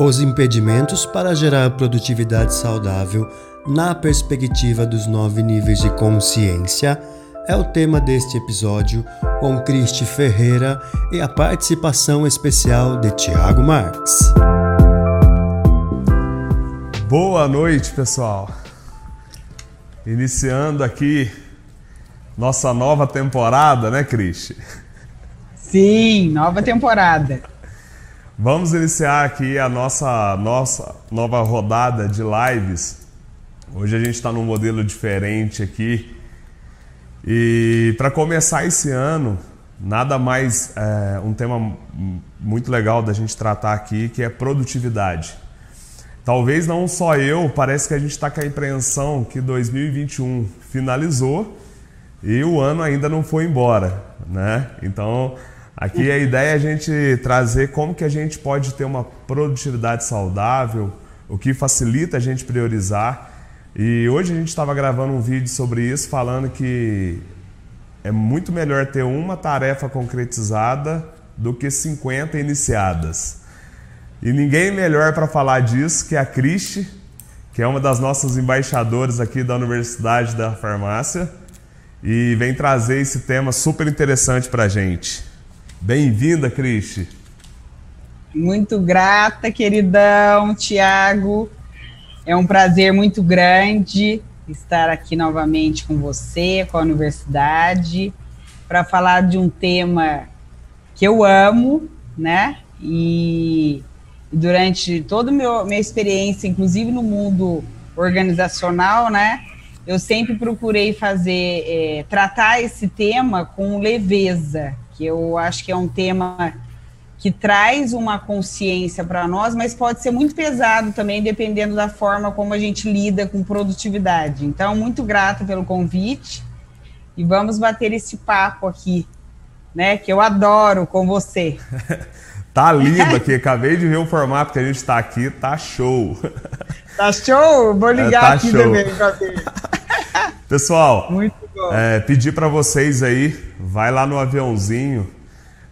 Os impedimentos para gerar produtividade saudável na perspectiva dos nove níveis de consciência é o tema deste episódio com Cristi Ferreira e a participação especial de Tiago Marx. Boa noite, pessoal. Iniciando aqui nossa nova temporada, né, Cristi? Sim, nova temporada. Vamos iniciar aqui a nossa, nossa nova rodada de lives. Hoje a gente está num modelo diferente aqui. E para começar esse ano, nada mais é, um tema muito legal da gente tratar aqui, que é produtividade. Talvez não só eu, parece que a gente está com a impressão que 2021 finalizou e o ano ainda não foi embora, né? Então Aqui a ideia é a gente trazer como que a gente pode ter uma produtividade saudável, o que facilita a gente priorizar. E hoje a gente estava gravando um vídeo sobre isso, falando que é muito melhor ter uma tarefa concretizada do que 50 iniciadas. E ninguém melhor para falar disso que a Cristi, que é uma das nossas embaixadoras aqui da Universidade da Farmácia, e vem trazer esse tema super interessante para a gente. Bem-vinda, Cristi. Muito grata, queridão, Tiago. É um prazer muito grande estar aqui novamente com você, com a universidade, para falar de um tema que eu amo, né? E durante toda a minha experiência, inclusive no mundo organizacional, né? Eu sempre procurei fazer, é, tratar esse tema com leveza, que eu acho que é um tema que traz uma consciência para nós, mas pode ser muito pesado também, dependendo da forma como a gente lida com produtividade. Então, muito grata pelo convite e vamos bater esse papo aqui, né? Que eu adoro com você. tá lindo aqui, acabei de ver o formato que a gente está aqui, tá show. Tá show? Vou ligar é, tá aqui show. também. Pessoal, é, pedir para vocês aí, vai lá no aviãozinho,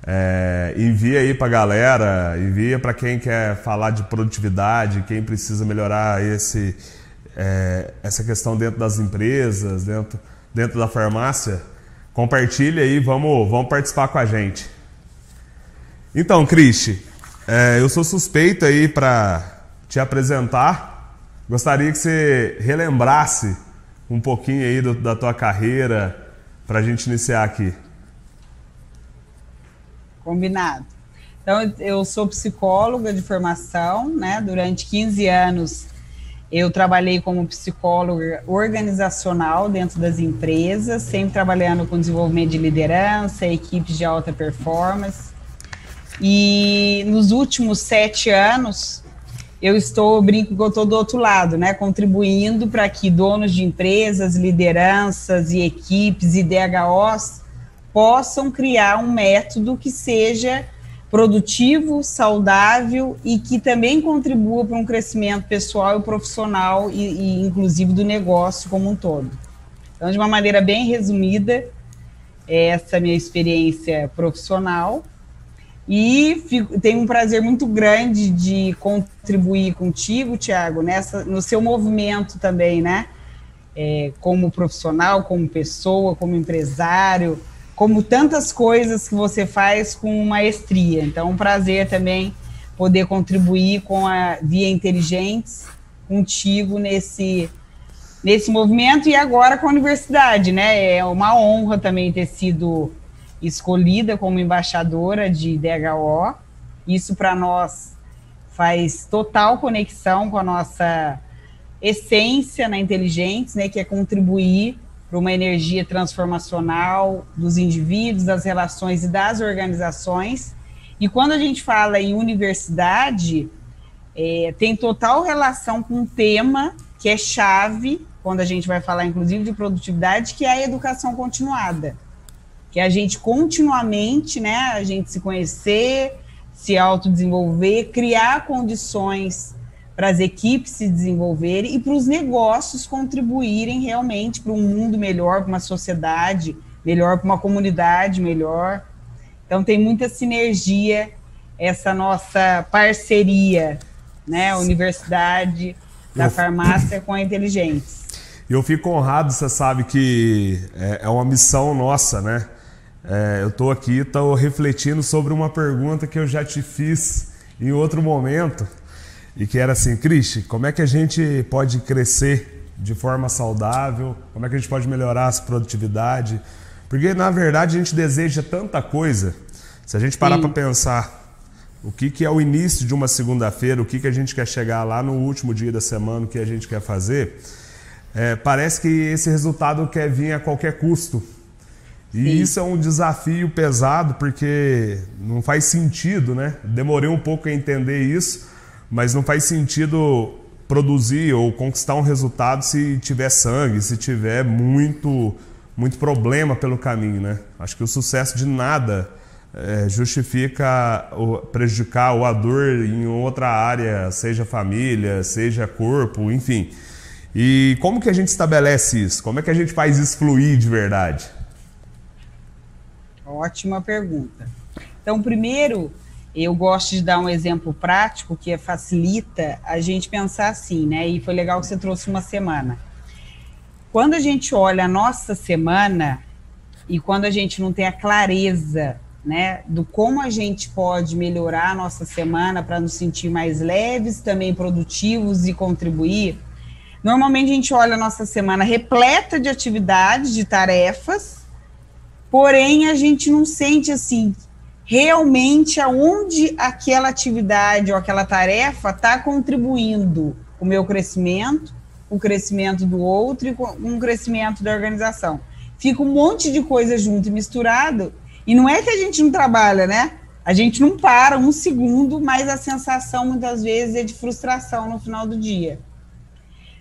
é, envia aí para galera, envia para quem quer falar de produtividade, quem precisa melhorar esse, é, essa questão dentro das empresas, dentro, dentro da farmácia. Compartilha aí, vamos, vamos participar com a gente. Então, Cristi, é, eu sou suspeito aí para te apresentar. Gostaria que você relembrasse um pouquinho aí do, da tua carreira para a gente iniciar aqui. Combinado. Então, eu sou psicóloga de formação, né? Durante 15 anos eu trabalhei como psicóloga organizacional dentro das empresas, sempre trabalhando com desenvolvimento de liderança, equipes de alta performance. E nos últimos sete anos, eu estou, brinco que eu estou do outro lado, né, contribuindo para que donos de empresas, lideranças e equipes e DHOs possam criar um método que seja produtivo, saudável e que também contribua para um crescimento pessoal e profissional e, e inclusive do negócio como um todo. Então, de uma maneira bem resumida, essa é a minha experiência profissional e fico, tenho um prazer muito grande de contribuir contigo, Tiago, nessa, no seu movimento também, né? É, como profissional, como pessoa, como empresário, como tantas coisas que você faz com maestria. Então, um prazer também poder contribuir com a Via Inteligentes contigo nesse nesse movimento e agora com a universidade, né? É uma honra também ter sido escolhida como embaixadora de DHO. Isso para nós faz total conexão com a nossa essência na inteligência, né, que é contribuir para uma energia transformacional dos indivíduos, das relações e das organizações. E quando a gente fala em universidade, é, tem total relação com um tema que é chave, quando a gente vai falar, inclusive, de produtividade, que é a educação continuada que é a gente continuamente, né, a gente se conhecer, se autodesenvolver, criar condições para as equipes se desenvolverem e para os negócios contribuírem realmente para um mundo melhor, para uma sociedade melhor, para uma comunidade melhor. Então tem muita sinergia essa nossa parceria, né? Universidade da eu... farmácia com a inteligentes. Eu fico honrado, você sabe que é, é uma missão nossa, né? É, eu estou aqui, estou refletindo sobre uma pergunta que eu já te fiz em outro momento e que era assim, Cristi, como é que a gente pode crescer de forma saudável? Como é que a gente pode melhorar a produtividade? Porque na verdade a gente deseja tanta coisa. Se a gente parar para pensar o que, que é o início de uma segunda-feira, o que, que a gente quer chegar lá no último dia da semana, o que a gente quer fazer, é, parece que esse resultado quer vir a qualquer custo. E Sim. isso é um desafio pesado porque não faz sentido, né? Demorei um pouco a entender isso, mas não faz sentido produzir ou conquistar um resultado se tiver sangue, se tiver muito muito problema pelo caminho, né? Acho que o sucesso de nada é, justifica o, prejudicar o a dor em outra área, seja família, seja corpo, enfim. E como que a gente estabelece isso? Como é que a gente faz isso fluir de verdade? Ótima pergunta. Então, primeiro, eu gosto de dar um exemplo prático que facilita a gente pensar assim, né? E foi legal que você trouxe uma semana. Quando a gente olha a nossa semana e quando a gente não tem a clareza, né, do como a gente pode melhorar a nossa semana para nos sentir mais leves, também produtivos e contribuir, normalmente a gente olha a nossa semana repleta de atividades, de tarefas, porém a gente não sente assim realmente aonde aquela atividade ou aquela tarefa está contribuindo o meu crescimento, o crescimento do outro e com o crescimento da organização. Fica um monte de coisa junto e misturado, e não é que a gente não trabalha, né? A gente não para um segundo, mas a sensação muitas vezes é de frustração no final do dia.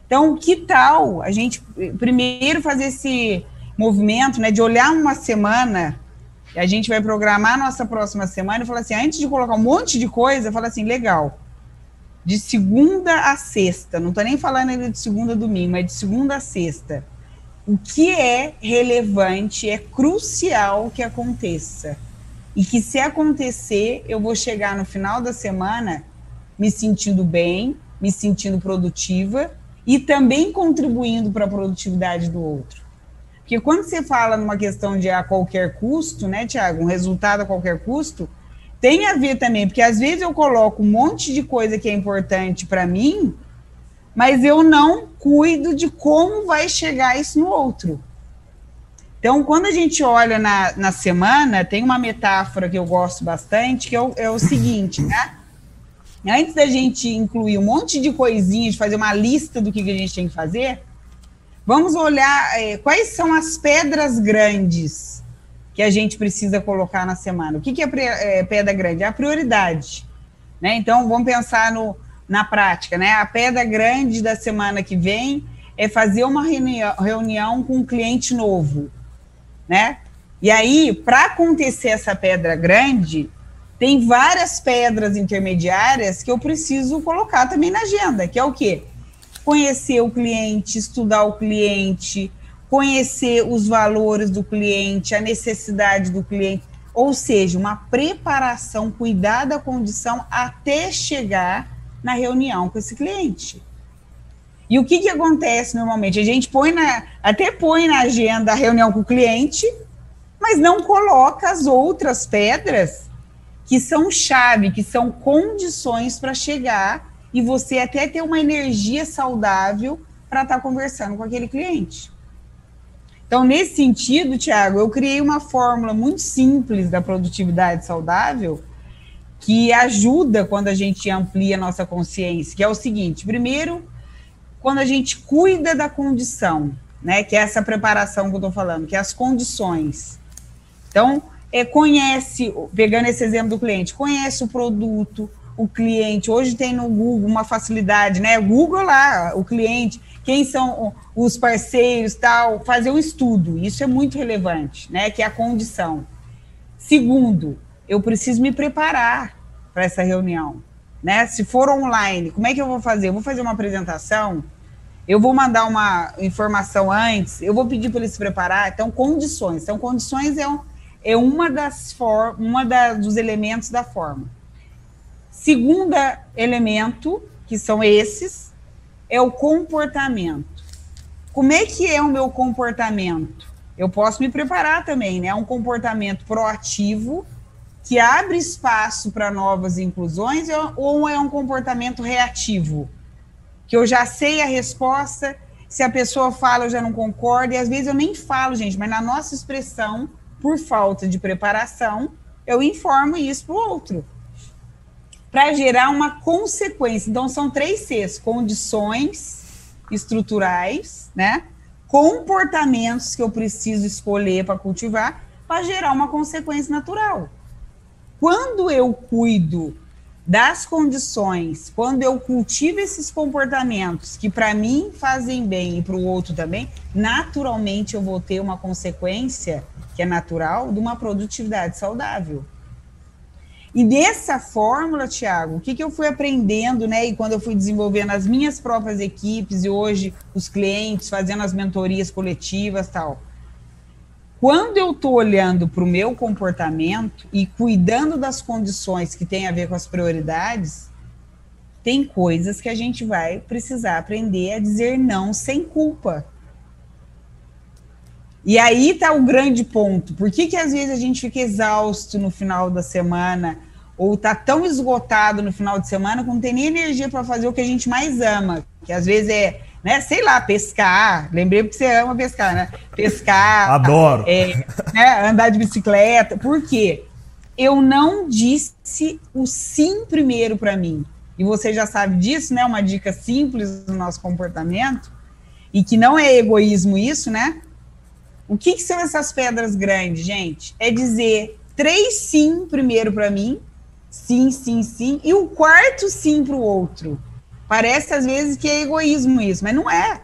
Então, que tal a gente primeiro fazer esse movimento, né, de olhar uma semana a gente vai programar a nossa próxima semana e falar assim, antes de colocar um monte de coisa, fala assim, legal, de segunda a sexta, não estou nem falando ainda de segunda a domingo, mas de segunda a sexta, o que é relevante, é crucial que aconteça. E que se acontecer, eu vou chegar no final da semana me sentindo bem, me sentindo produtiva e também contribuindo para a produtividade do outro. Porque quando você fala numa questão de a qualquer custo, né, Tiago, um resultado a qualquer custo, tem a ver também, porque às vezes eu coloco um monte de coisa que é importante para mim, mas eu não cuido de como vai chegar isso no outro. Então, quando a gente olha na, na semana, tem uma metáfora que eu gosto bastante, que é o, é o seguinte, né? Antes da gente incluir um monte de coisinhas, fazer uma lista do que, que a gente tem que fazer, Vamos olhar é, quais são as pedras grandes que a gente precisa colocar na semana. O que, que é, é pedra grande? É a prioridade. Né? Então, vamos pensar no, na prática. Né? A pedra grande da semana que vem é fazer uma reunião, reunião com um cliente novo. Né? E aí, para acontecer essa pedra grande, tem várias pedras intermediárias que eu preciso colocar também na agenda, que é o quê? Conhecer o cliente, estudar o cliente, conhecer os valores do cliente, a necessidade do cliente, ou seja, uma preparação, cuidar da condição até chegar na reunião com esse cliente. E o que, que acontece normalmente? A gente põe na, até põe na agenda a reunião com o cliente, mas não coloca as outras pedras que são chave, que são condições para chegar e você até ter uma energia saudável para estar tá conversando com aquele cliente. Então, nesse sentido, Tiago, eu criei uma fórmula muito simples da produtividade saudável que ajuda quando a gente amplia a nossa consciência, que é o seguinte: primeiro, quando a gente cuida da condição, né, que é essa preparação que eu estou falando, que é as condições. Então, é, conhece, pegando esse exemplo do cliente, conhece o produto, o cliente. Hoje tem no Google uma facilidade, né? Google lá, o cliente, quem são os parceiros, tal, fazer um estudo. Isso é muito relevante, né? Que é a condição. Segundo, eu preciso me preparar para essa reunião, né? Se for online, como é que eu vou fazer? Eu vou fazer uma apresentação, eu vou mandar uma informação antes, eu vou pedir para ele se preparar. Então, condições. Então, condições é, um, é uma das for, uma da, dos elementos da forma. Segunda elemento que são esses, é o comportamento. Como é que é o meu comportamento? Eu posso me preparar também, né? É um comportamento proativo que abre espaço para novas inclusões ou é um comportamento reativo? Que eu já sei a resposta, se a pessoa fala eu já não concordo, e às vezes eu nem falo, gente, mas na nossa expressão, por falta de preparação, eu informo isso para o outro. Para gerar uma consequência. Então, são três Cs: condições estruturais, né? comportamentos que eu preciso escolher para cultivar, para gerar uma consequência natural. Quando eu cuido das condições, quando eu cultivo esses comportamentos que para mim fazem bem e para o outro também, naturalmente eu vou ter uma consequência que é natural de uma produtividade saudável. E dessa fórmula, Tiago, o que, que eu fui aprendendo, né? E quando eu fui desenvolvendo as minhas próprias equipes e hoje os clientes, fazendo as mentorias coletivas tal. Quando eu estou olhando para o meu comportamento e cuidando das condições que tem a ver com as prioridades, tem coisas que a gente vai precisar aprender a dizer não sem culpa. E aí está o grande ponto. Por que, que às vezes a gente fica exausto no final da semana ou está tão esgotado no final de semana que não tem nem energia para fazer o que a gente mais ama, que às vezes é né? Sei lá, pescar. Lembrei porque você ama pescar, né? Pescar. Adoro. É, né? Andar de bicicleta. Por quê? Eu não disse o sim primeiro para mim. E você já sabe disso, né? Uma dica simples do nosso comportamento. E que não é egoísmo isso, né? O que, que são essas pedras grandes, gente? É dizer três sim primeiro para mim, sim, sim, sim, e o quarto sim para o outro. Parece às vezes que é egoísmo isso, mas não é.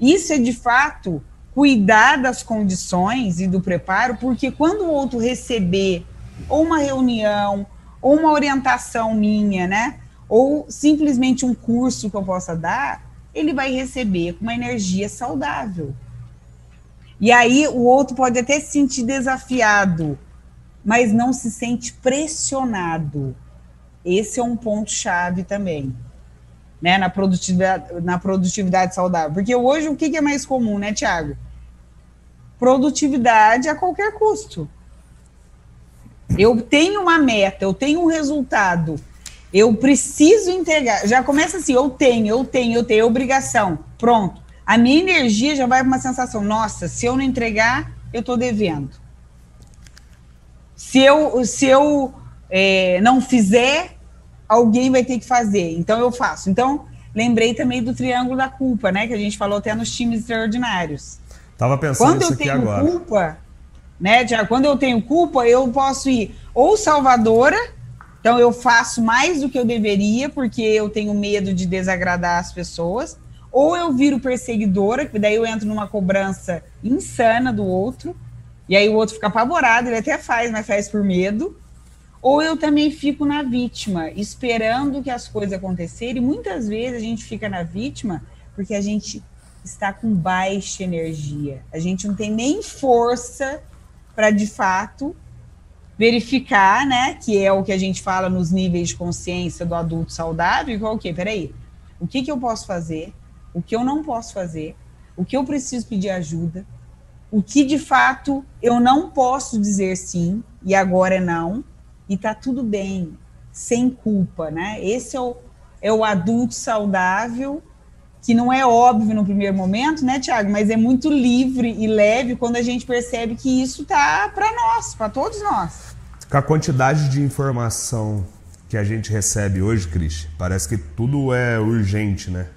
Isso é de fato cuidar das condições e do preparo, porque quando o outro receber ou uma reunião, ou uma orientação minha, né? Ou simplesmente um curso que eu possa dar, ele vai receber com uma energia saudável. E aí o outro pode até se sentir desafiado, mas não se sente pressionado. Esse é um ponto chave também né, na produtividade, na produtividade saudável. Porque hoje o que, é mais comum, né, Tiago? Produtividade a qualquer custo. Eu tenho uma meta, eu tenho um resultado, eu preciso entregar. Já começa assim, eu tenho, eu tenho, eu tenho, é obrigação. Pronto. A minha energia já vai para uma sensação, nossa, se eu não entregar, eu estou devendo. Se eu, se eu é, não fizer, alguém vai ter que fazer, então eu faço. Então, lembrei também do triângulo da culpa, né? Que a gente falou até nos times extraordinários. Tava pensando quando eu tenho culpa, né, Tiago? Quando eu tenho culpa, eu posso ir ou salvadora, então eu faço mais do que eu deveria, porque eu tenho medo de desagradar as pessoas, ou eu viro perseguidora, que daí eu entro numa cobrança insana do outro, e aí o outro fica apavorado, ele até faz, mas faz por medo ou eu também fico na vítima, esperando que as coisas acontecerem. E muitas vezes a gente fica na vítima porque a gente está com baixa energia. A gente não tem nem força para de fato verificar, né, que é o que a gente fala nos níveis de consciência do adulto saudável, que é o? Peraí, o que, que eu posso fazer? O que eu não posso fazer? O que eu preciso pedir ajuda? O que de fato eu não posso dizer sim e agora é não? e tá tudo bem, sem culpa, né? Esse é o, é o adulto saudável, que não é óbvio no primeiro momento, né, Tiago? Mas é muito livre e leve quando a gente percebe que isso tá para nós, para todos nós. Com a quantidade de informação que a gente recebe hoje, Cris, parece que tudo é urgente, né?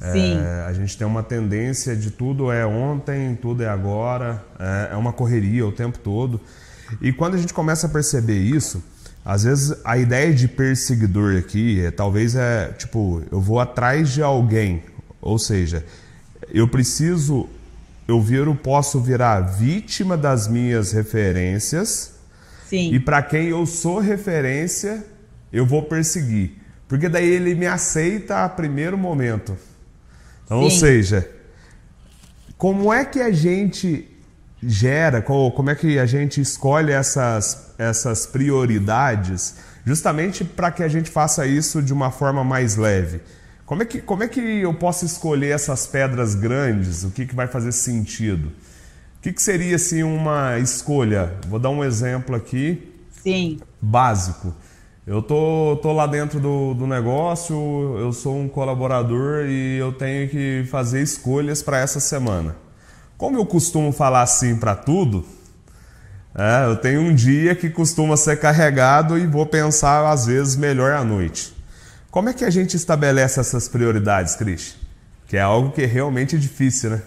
É, a gente tem uma tendência de tudo é ontem, tudo é agora, é, é uma correria o tempo todo. E quando a gente começa a perceber isso, às vezes a ideia de perseguidor aqui é, talvez é tipo, eu vou atrás de alguém, ou seja, eu preciso, eu viro, posso virar vítima das minhas referências. Sim. E para quem eu sou referência, eu vou perseguir. Porque daí ele me aceita a primeiro momento. Então, ou seja, como é que a gente gera, como é que a gente escolhe essas, essas prioridades justamente para que a gente faça isso de uma forma mais leve. Como é que, como é que eu posso escolher essas pedras grandes? O que, que vai fazer sentido? O que, que seria assim uma escolha? Vou dar um exemplo aqui. Sim. Básico. Eu tô, tô lá dentro do, do negócio, eu sou um colaborador e eu tenho que fazer escolhas para essa semana. Como eu costumo falar assim para tudo, é, eu tenho um dia que costuma ser carregado e vou pensar às vezes melhor à noite. Como é que a gente estabelece essas prioridades, Cris? Que é algo que é realmente difícil, né?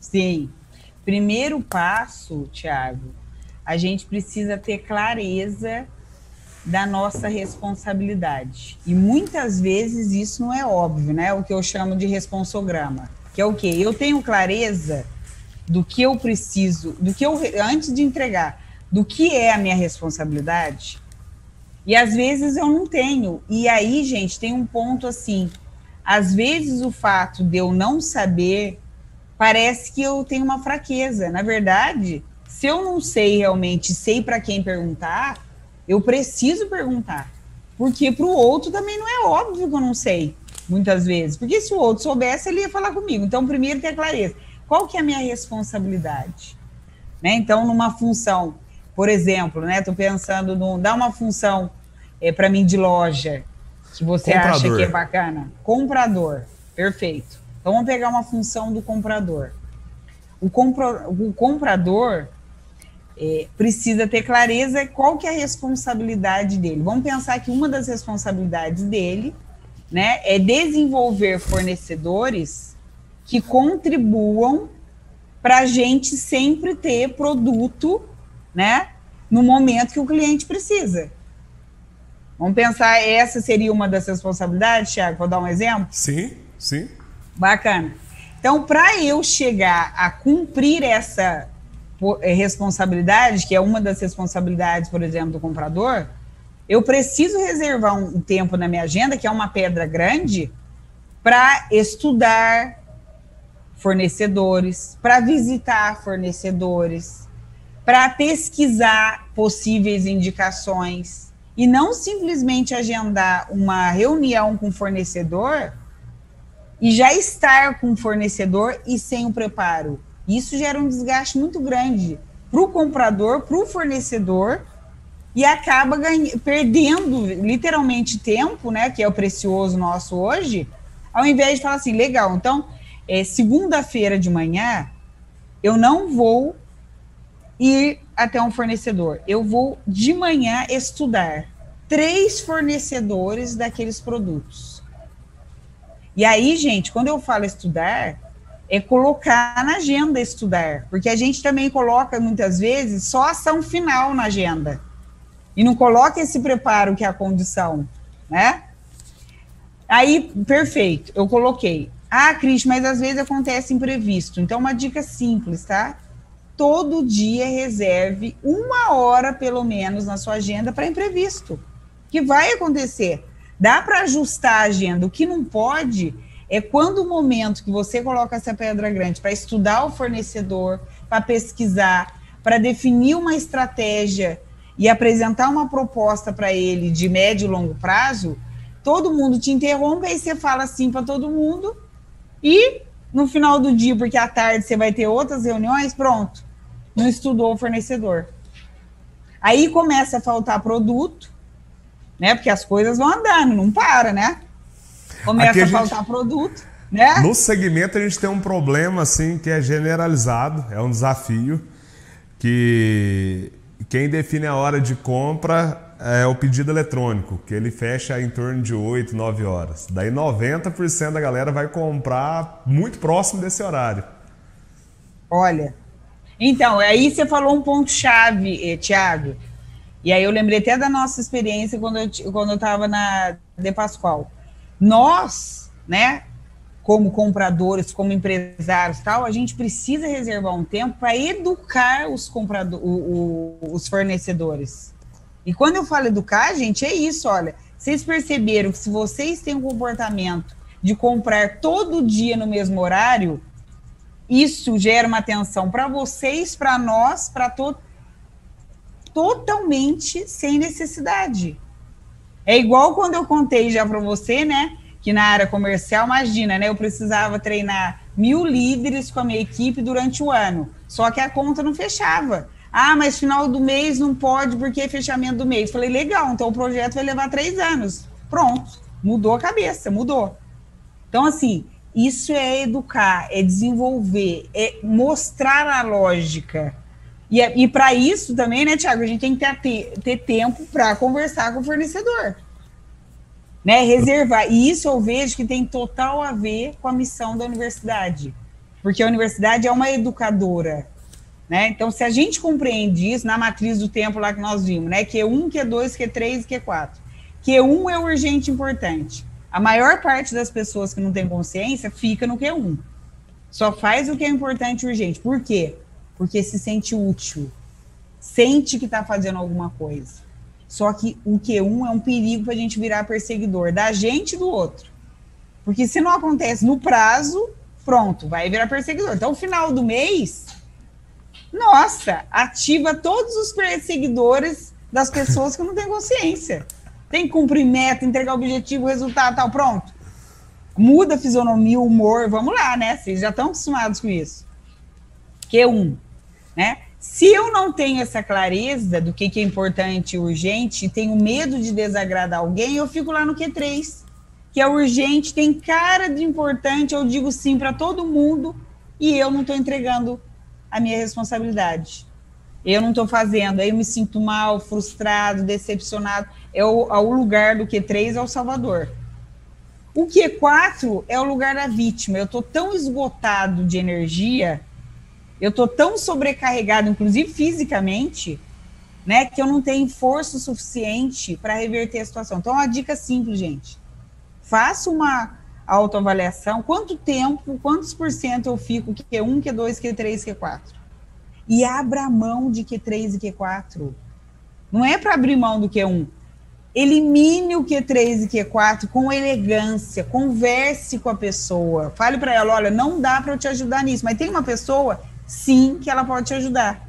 Sim. Primeiro passo, Tiago, a gente precisa ter clareza da nossa responsabilidade. E muitas vezes isso não é óbvio, né? O que eu chamo de responsograma, que é o quê? Eu tenho clareza do que eu preciso, do que eu antes de entregar, do que é a minha responsabilidade. E às vezes eu não tenho. E aí, gente, tem um ponto assim. Às vezes o fato de eu não saber parece que eu tenho uma fraqueza. Na verdade, se eu não sei realmente, sei para quem perguntar, eu preciso perguntar. Porque para o outro também não é óbvio que eu não sei, muitas vezes. Porque se o outro soubesse, ele ia falar comigo. Então, primeiro ter clareza. Qual que é a minha responsabilidade? Né? Então, numa função por exemplo, né? Estou pensando no dá uma função é, para mim de loja que você comprador. acha que é bacana. Comprador, perfeito. Então vamos pegar uma função do comprador. O, compro, o comprador é, precisa ter clareza qual que é a responsabilidade dele. Vamos pensar que uma das responsabilidades dele, né, é desenvolver fornecedores que contribuam para a gente sempre ter produto né? No momento que o cliente precisa. Vamos pensar, essa seria uma das responsabilidades, Thiago? Vou dar um exemplo? Sim, sim. Bacana. Então, para eu chegar a cumprir essa responsabilidade, que é uma das responsabilidades, por exemplo, do comprador, eu preciso reservar um tempo na minha agenda, que é uma pedra grande, para estudar fornecedores, para visitar fornecedores, para pesquisar possíveis indicações e não simplesmente agendar uma reunião com fornecedor e já estar com fornecedor e sem o preparo. Isso gera um desgaste muito grande para o comprador, para o fornecedor e acaba perdendo literalmente tempo, né, que é o precioso nosso hoje, ao invés de falar assim, legal, então, é, segunda-feira de manhã eu não vou ir até um fornecedor. Eu vou de manhã estudar três fornecedores daqueles produtos. E aí, gente, quando eu falo estudar, é colocar na agenda estudar, porque a gente também coloca muitas vezes só ação final na agenda e não coloca esse preparo que é a condição, né? Aí, perfeito, eu coloquei. Ah, Cris, mas às vezes acontece imprevisto. Então, uma dica simples, tá? todo dia reserve uma hora, pelo menos, na sua agenda para imprevisto, que vai acontecer. Dá para ajustar a agenda. O que não pode é quando o momento que você coloca essa pedra grande para estudar o fornecedor, para pesquisar, para definir uma estratégia e apresentar uma proposta para ele de médio e longo prazo, todo mundo te interrompe, aí você fala assim para todo mundo e no final do dia, porque à tarde você vai ter outras reuniões, pronto, não estudou o fornecedor. Aí começa a faltar produto, né? Porque as coisas vão andando, não para, né? Começa a, a gente, faltar produto, né? No segmento a gente tem um problema assim que é generalizado, é um desafio que quem define a hora de compra é o pedido eletrônico, que ele fecha em torno de 8, 9 horas. Daí 90% da galera vai comprar muito próximo desse horário. Olha, então, aí você falou um ponto-chave, eh, Tiago. E aí eu lembrei até da nossa experiência quando eu quando eu estava na De Pascoal. Nós, né, como compradores, como empresários, tal, a gente precisa reservar um tempo para educar os compradores, os fornecedores. E quando eu falo educar, gente, é isso, olha. Vocês perceberam que se vocês têm um comportamento de comprar todo dia no mesmo horário, isso gera uma atenção para vocês, para nós, para to totalmente sem necessidade. É igual quando eu contei já para você, né? Que na área comercial, imagina, né? Eu precisava treinar mil líderes com a minha equipe durante o ano. Só que a conta não fechava. Ah, mas final do mês não pode porque é fechamento do mês. Falei, legal, então o projeto vai levar três anos. Pronto, mudou a cabeça, mudou. Então, assim, isso é educar, é desenvolver, é mostrar a lógica. E, é, e para isso também, né, Tiago, a gente tem que ter, ter tempo para conversar com o fornecedor. Né, reservar. E isso eu vejo que tem total a ver com a missão da universidade. Porque a universidade é uma educadora. Né? Então, se a gente compreende isso na matriz do tempo lá que nós vimos, né? Q1, Q2, Q3 e Q4. Q1 é urgente e importante. A maior parte das pessoas que não tem consciência fica no Q1. Só faz o que é importante e urgente. Por quê? Porque se sente útil. Sente que está fazendo alguma coisa. Só que o Q1 é um perigo para a gente virar perseguidor da gente e do outro. Porque se não acontece no prazo, pronto, vai virar perseguidor. Então, final do mês, nossa, ativa todos os perseguidores das pessoas que não têm consciência. Tem que cumprir meta, entregar objetivo, resultado, tal, pronto. Muda a fisionomia, o humor, vamos lá, né? Vocês já estão acostumados com isso. Q1, né? Se eu não tenho essa clareza do que, que é importante e urgente, tenho medo de desagradar alguém, eu fico lá no Q3, que é urgente, tem cara de importante, eu digo sim para todo mundo e eu não estou entregando a minha responsabilidade eu não estou fazendo, aí eu me sinto mal, frustrado, decepcionado. É o, é o lugar do Q3 é o Salvador. O Q4 é o lugar da vítima. Eu estou tão esgotado de energia, eu estou tão sobrecarregado, inclusive fisicamente, né, que eu não tenho força suficiente para reverter a situação. Então, uma dica simples, gente. Faça uma autoavaliação. Quanto tempo, quantos por cento eu fico Q1, Q2, Q3, Q4? e abra mão de Q3 e Q4. Não é para abrir mão do Q1. Elimine o Q3 e Q4 com elegância, converse com a pessoa. Fale para ela, olha, não dá para eu te ajudar nisso, mas tem uma pessoa, sim, que ela pode te ajudar.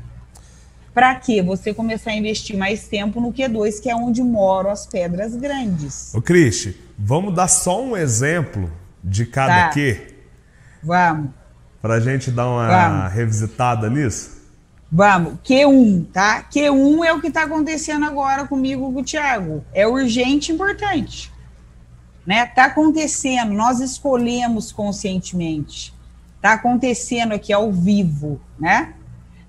Para quê? Você começar a investir mais tempo no Q2, que é onde moram as pedras grandes. Ô, Cristi, vamos dar só um exemplo de cada tá. Q? Vamos. Para a gente dar uma vamos. revisitada nisso? Vamos, Q1, tá? Q1 é o que está acontecendo agora comigo com o Thiago. É urgente e importante. Né? Tá acontecendo, nós escolhemos conscientemente. Tá acontecendo aqui ao vivo, né?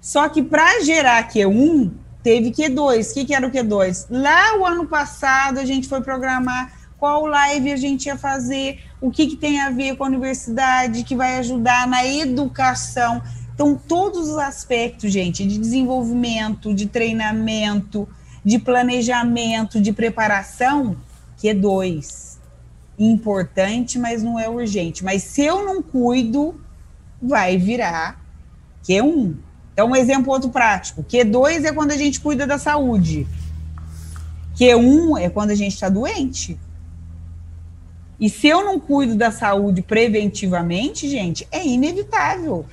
Só que para gerar Q1, teve Q2. O que, que era o Q2? Lá o ano passado a gente foi programar qual live a gente ia fazer, o que, que tem a ver com a universidade, que vai ajudar na educação. Então, todos os aspectos, gente, de desenvolvimento, de treinamento, de planejamento, de preparação, que é dois. Importante, mas não é urgente. Mas se eu não cuido, vai virar Q1. Então, um exemplo outro prático. Q2 é quando a gente cuida da saúde. Q1 é quando a gente está doente. E se eu não cuido da saúde preventivamente, gente, é inevitável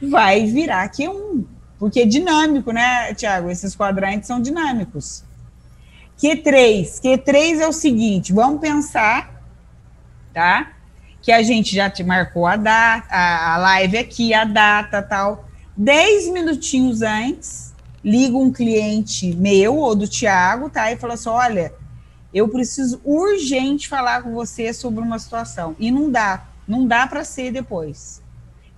vai virar Q1. Porque é dinâmico, né, Tiago? Esses quadrantes são dinâmicos. Q3. Q3 é o seguinte: vamos pensar, tá? Que a gente já te marcou a data, a, live aqui, a data tal. Dez minutinhos antes, liga um cliente meu ou do Tiago, tá? E fala assim: olha, eu preciso urgente falar com você sobre uma situação. E não dá, não dá para ser depois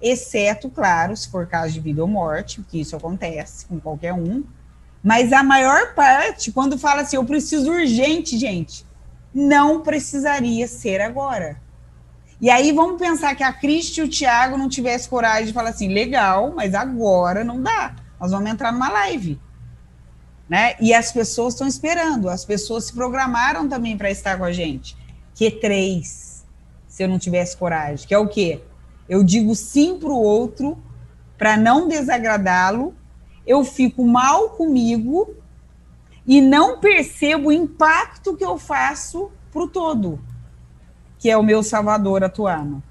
exceto, claro, se for caso de vida ou morte, que isso acontece com qualquer um. Mas a maior parte, quando fala assim, eu preciso urgente, gente, não precisaria ser agora. E aí vamos pensar que a Cristi e o Tiago não tivessem coragem de falar assim, legal, mas agora não dá. Nós vamos entrar numa live. Né? E as pessoas estão esperando, as pessoas se programaram também para estar com a gente. Que três, se eu não tivesse coragem, que é o quê? eu digo sim para o outro para não desagradá-lo, eu fico mal comigo e não percebo o impacto que eu faço para o todo, que é o meu salvador atuando.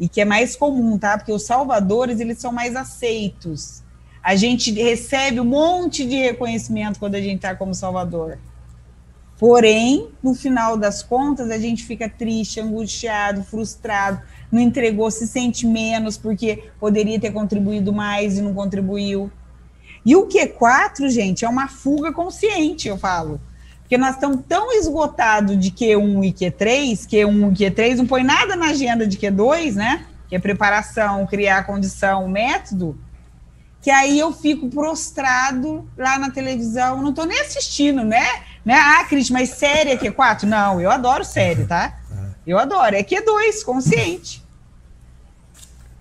E que é mais comum, tá? Porque os salvadores, eles são mais aceitos. A gente recebe um monte de reconhecimento quando a gente está como salvador. Porém, no final das contas, a gente fica triste, angustiado, frustrado, não entregou, se sente menos porque poderia ter contribuído mais e não contribuiu. E o Q4, gente, é uma fuga consciente, eu falo. Porque nós estamos tão esgotados de Q1 e Q3, Q1 e Q3 não põe nada na agenda de Q2, né? Que é preparação, criar condição, método, que aí eu fico prostrado lá na televisão, não estou nem assistindo, né? né? Ah, Cris, mas série é Q4? Não, eu adoro série, tá? Eu adoro, é Q2, consciente.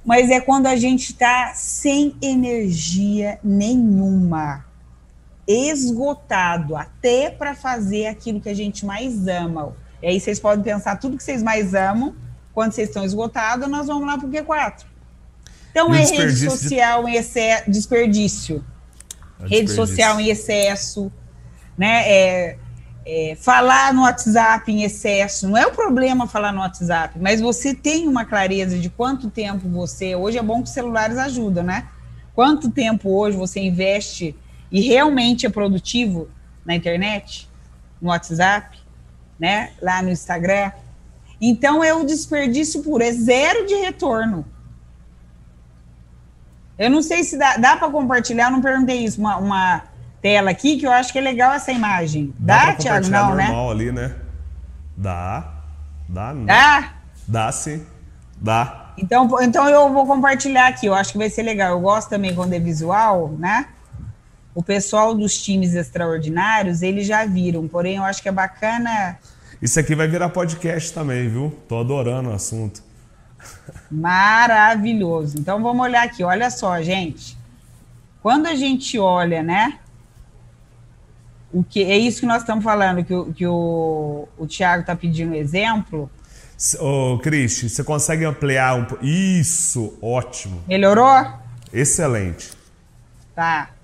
Mas é quando a gente está sem energia nenhuma esgotado até para fazer aquilo que a gente mais ama. E aí vocês podem pensar tudo que vocês mais amam, quando vocês estão esgotados, nós vamos lá para o Q4. Então é rede social de... em excesso, desperdício. É rede social em excesso, né? É, é, falar no WhatsApp em excesso. Não é o problema falar no WhatsApp, mas você tem uma clareza de quanto tempo você. Hoje é bom que os celulares ajudam, né? Quanto tempo hoje você investe e realmente é produtivo na internet, no WhatsApp, né, lá no Instagram. Então é o desperdício puro, é zero de retorno. Eu não sei se dá, dá para compartilhar, não perguntei isso, uma, uma, tela aqui que eu acho que é legal essa imagem. Dá, dá Thiago? Não, né? normal ali, né? Dá. Dá, não. Dá? Dá sim. Dá. Então, então eu vou compartilhar aqui, eu acho que vai ser legal. Eu gosto também quando é visual, né? O pessoal dos times extraordinários, eles já viram, porém eu acho que é bacana. Isso aqui vai virar podcast também, viu? Tô adorando o assunto. Maravilhoso. Então vamos olhar aqui, olha só, gente. Quando a gente olha, né? O que é isso que nós estamos falando, que, o, que o, o Tiago está pedindo exemplo. Ô, Cris, você consegue ampliar um pouco? Isso, ótimo. Melhorou? Excelente. Tá.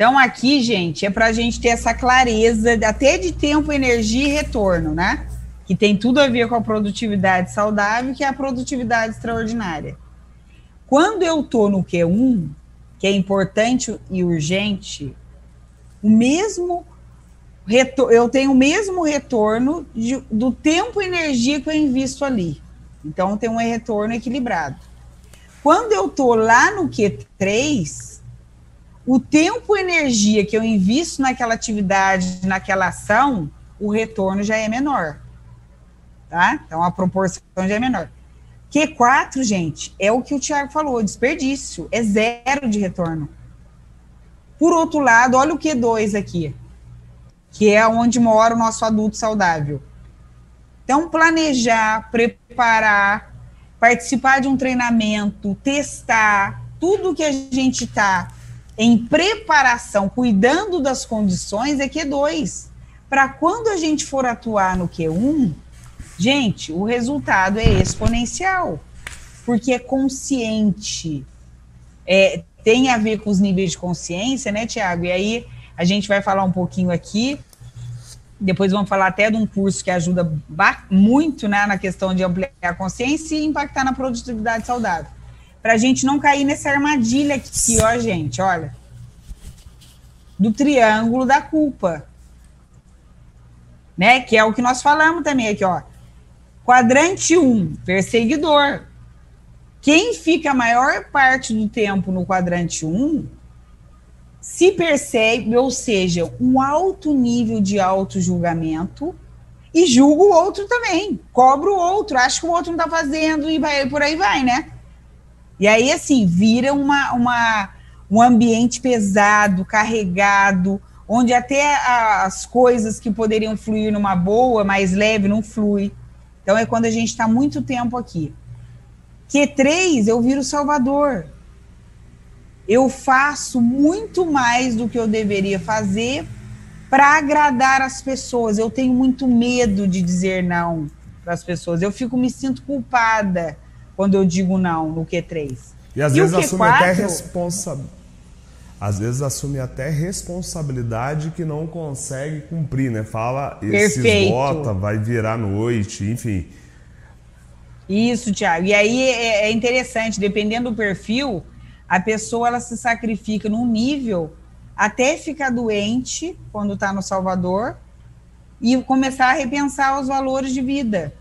Então, aqui, gente, é para a gente ter essa clareza, até de tempo, energia e retorno, né? Que tem tudo a ver com a produtividade saudável, que é a produtividade extraordinária. Quando eu estou no Q1, que é importante e urgente, o mesmo eu tenho o mesmo retorno de, do tempo e energia que eu invisto ali. Então, tem um retorno equilibrado. Quando eu estou lá no Q3, o tempo e energia que eu invisto naquela atividade, naquela ação, o retorno já é menor. Tá? Então a proporção já é menor. Q4, gente, é o que o Tiago falou, desperdício, é zero de retorno. Por outro lado, olha o Q2 aqui, que é onde mora o nosso adulto saudável. Então, planejar, preparar, participar de um treinamento, testar, tudo que a gente está em preparação, cuidando das condições, é Q2. Para quando a gente for atuar no Q1, gente, o resultado é exponencial, porque é consciente. É, tem a ver com os níveis de consciência, né, Tiago? E aí a gente vai falar um pouquinho aqui. Depois vamos falar até de um curso que ajuda muito né, na questão de ampliar a consciência e impactar na produtividade saudável para a gente não cair nessa armadilha aqui, ó, gente, olha. Do triângulo da culpa. Né? Que é o que nós falamos também aqui, ó. Quadrante 1, um, perseguidor. Quem fica a maior parte do tempo no quadrante 1 um, se percebe, ou seja, um alto nível de auto-julgamento e julga o outro também. Cobra o outro, acha que o outro não está fazendo e vai, por aí vai, né? E aí, assim, vira uma, uma, um ambiente pesado, carregado, onde até as coisas que poderiam fluir numa boa, mais leve, não flui. Então é quando a gente está muito tempo aqui. Q3, eu viro Salvador. Eu faço muito mais do que eu deveria fazer para agradar as pessoas. Eu tenho muito medo de dizer não para as pessoas. Eu fico me sinto culpada quando eu digo não no Q3. E às e vezes assume até responsabilidade. Às vezes assume até responsabilidade que não consegue cumprir, né? Fala, se esgota, vai virar noite, enfim. Isso, Tiago. E aí é, é interessante, dependendo do perfil, a pessoa ela se sacrifica num nível até ficar doente quando está no Salvador e começar a repensar os valores de vida.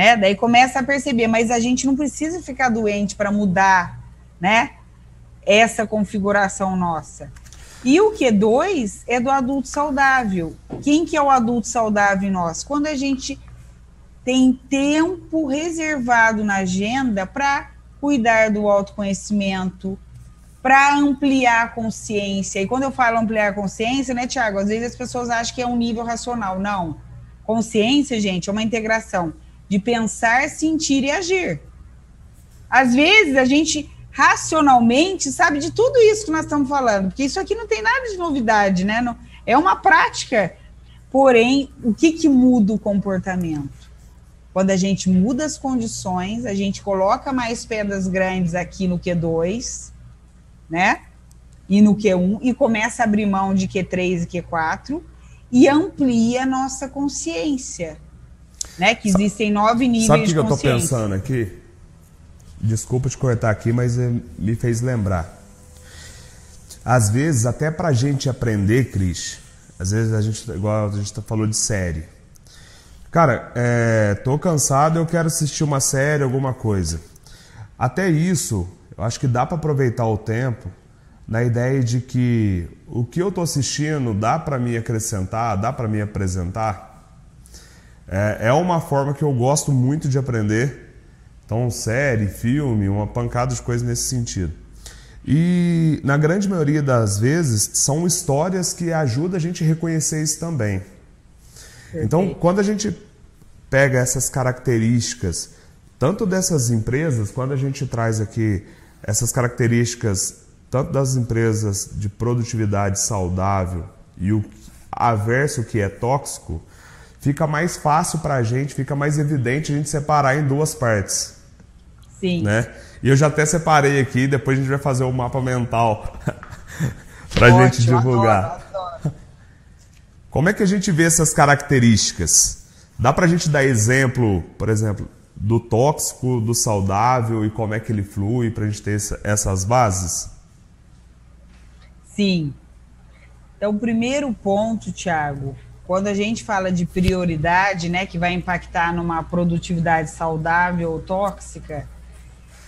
Né? Daí começa a perceber, mas a gente não precisa ficar doente para mudar, né? Essa configuração nossa. E o Q2 é do adulto saudável. Quem que é o adulto saudável em nós? Quando a gente tem tempo reservado na agenda para cuidar do autoconhecimento, para ampliar a consciência. E quando eu falo ampliar a consciência, né, Tiago? Às vezes as pessoas acham que é um nível racional. Não. Consciência, gente, é uma integração de pensar, sentir e agir. Às vezes a gente racionalmente sabe de tudo isso que nós estamos falando, porque isso aqui não tem nada de novidade, né? Não, é uma prática. Porém, o que, que muda o comportamento? Quando a gente muda as condições, a gente coloca mais pedras grandes aqui no Q2, né? E no Q1, e começa a abrir mão de Q3 e Q4, e amplia a nossa consciência. Né? Que existem nove níveis Sabe o que, que eu estou pensando aqui? Desculpa te cortar aqui, mas eh, me fez lembrar. Às vezes, até para a gente aprender, Cris, às vezes a gente, igual a gente falou de série. Cara, é, tô cansado, eu quero assistir uma série, alguma coisa. Até isso, eu acho que dá para aproveitar o tempo na ideia de que o que eu tô assistindo dá para me acrescentar, dá para me apresentar. É, é uma forma que eu gosto muito de aprender. Então, série, filme, uma pancada de coisas nesse sentido. E na grande maioria das vezes são histórias que ajudam a gente a reconhecer isso também. Então, quando a gente pega essas características, tanto dessas empresas, quando a gente traz aqui essas características, tanto das empresas de produtividade saudável e o averso que é tóxico, fica mais fácil para a gente, fica mais evidente a gente separar em duas partes. Sim. Né? E eu já até separei aqui, depois a gente vai fazer o um mapa mental para a gente divulgar. Adoro, adoro. Como é que a gente vê essas características? Dá para a gente dar exemplo, por exemplo, do tóxico, do saudável e como é que ele flui para a gente ter essas bases? Sim. Então, o primeiro ponto, Tiago, quando a gente fala de prioridade, né, que vai impactar numa produtividade saudável ou tóxica,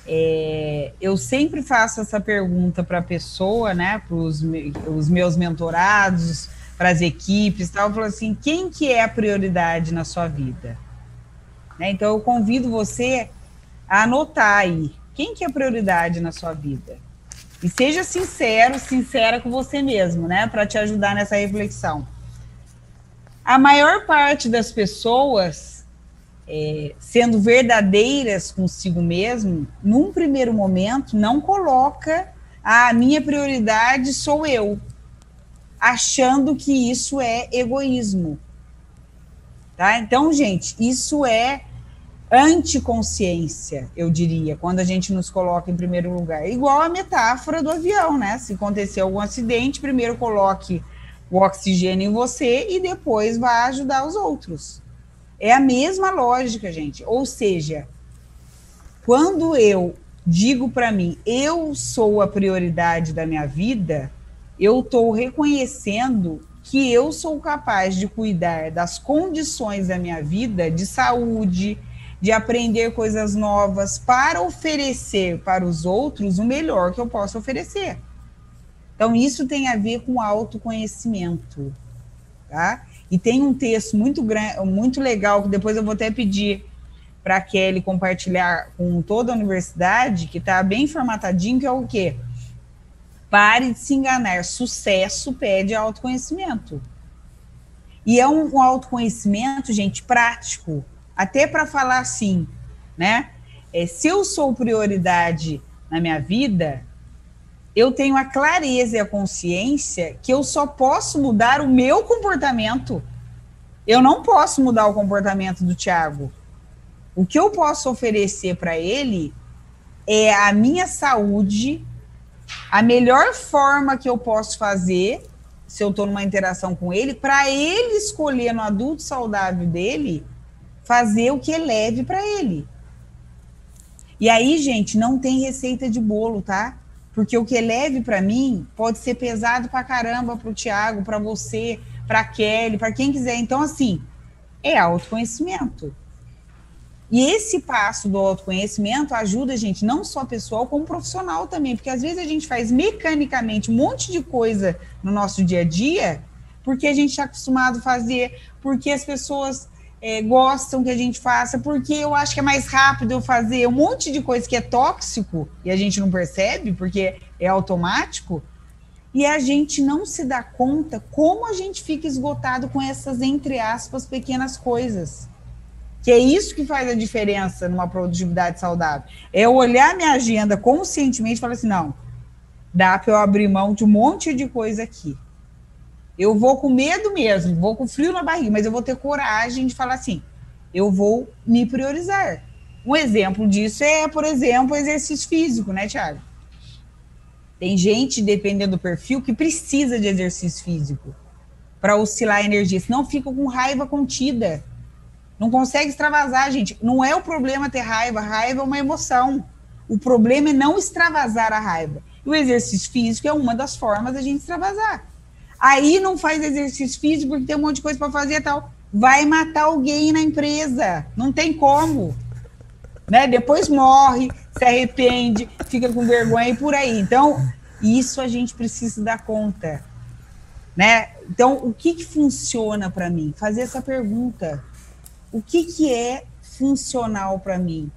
é, eu sempre faço essa pergunta para a pessoa, né, para os meus mentorados, para as equipes, tal, eu falo assim, quem que é a prioridade na sua vida? Né? Então eu convido você a anotar aí, quem que é a prioridade na sua vida? E seja sincero, sincera com você mesmo, né, para te ajudar nessa reflexão. A maior parte das pessoas, é, sendo verdadeiras consigo mesmo, num primeiro momento, não coloca a ah, minha prioridade sou eu achando que isso é egoísmo. Tá? Então, gente, isso é anticonsciência, eu diria, quando a gente nos coloca em primeiro lugar. Igual a metáfora do avião, né? Se acontecer algum acidente, primeiro coloque o oxigênio em você e depois vá ajudar os outros. É a mesma lógica, gente. Ou seja, quando eu digo para mim, eu sou a prioridade da minha vida, eu estou reconhecendo que eu sou capaz de cuidar das condições da minha vida, de saúde, de aprender coisas novas, para oferecer para os outros o melhor que eu posso oferecer. Então, isso tem a ver com autoconhecimento. Tá? E tem um texto muito, muito legal, que depois eu vou até pedir para a Kelly compartilhar com toda a universidade, que está bem formatadinho, que é o quê? Pare de se enganar. Sucesso pede autoconhecimento. E é um, um autoconhecimento, gente, prático. Até para falar assim, né? É, se eu sou prioridade na minha vida, eu tenho a clareza e a consciência que eu só posso mudar o meu comportamento. Eu não posso mudar o comportamento do Tiago. O que eu posso oferecer para ele é a minha saúde, a melhor forma que eu posso fazer, se eu estou numa interação com ele, para ele escolher no adulto saudável dele, fazer o que eleve para ele. E aí, gente, não tem receita de bolo, tá? Porque o que eleve para mim pode ser pesado para caramba para o Tiago, para você, para Kelly, para quem quiser. Então, assim, é autoconhecimento. E esse passo do autoconhecimento ajuda a gente, não só pessoal, como profissional também, porque às vezes a gente faz mecanicamente um monte de coisa no nosso dia a dia, porque a gente está acostumado a fazer, porque as pessoas é, gostam que a gente faça, porque eu acho que é mais rápido eu fazer um monte de coisa que é tóxico e a gente não percebe, porque é automático, e a gente não se dá conta como a gente fica esgotado com essas, entre aspas, pequenas coisas. Que é isso que faz a diferença numa produtividade saudável. É olhar minha agenda conscientemente e falar assim: não, dá para eu abrir mão de um monte de coisa aqui. Eu vou com medo mesmo, vou com frio na barriga, mas eu vou ter coragem de falar assim: eu vou me priorizar. Um exemplo disso é, por exemplo, exercício físico, né, Thiago? Tem gente, dependendo do perfil, que precisa de exercício físico para oscilar a energia, senão fica com raiva contida. Não consegue extravasar, gente. Não é o problema ter raiva, raiva é uma emoção. O problema é não extravasar a raiva. E o exercício físico é uma das formas da gente extravasar. Aí não faz exercício físico porque tem um monte de coisa para fazer e tal. Vai matar alguém na empresa. Não tem como. Né? Depois morre, se arrepende, fica com vergonha e por aí. Então, isso a gente precisa dar conta. Né? Então, o que, que funciona para mim? Fazer essa pergunta. O que, que é funcional para mim?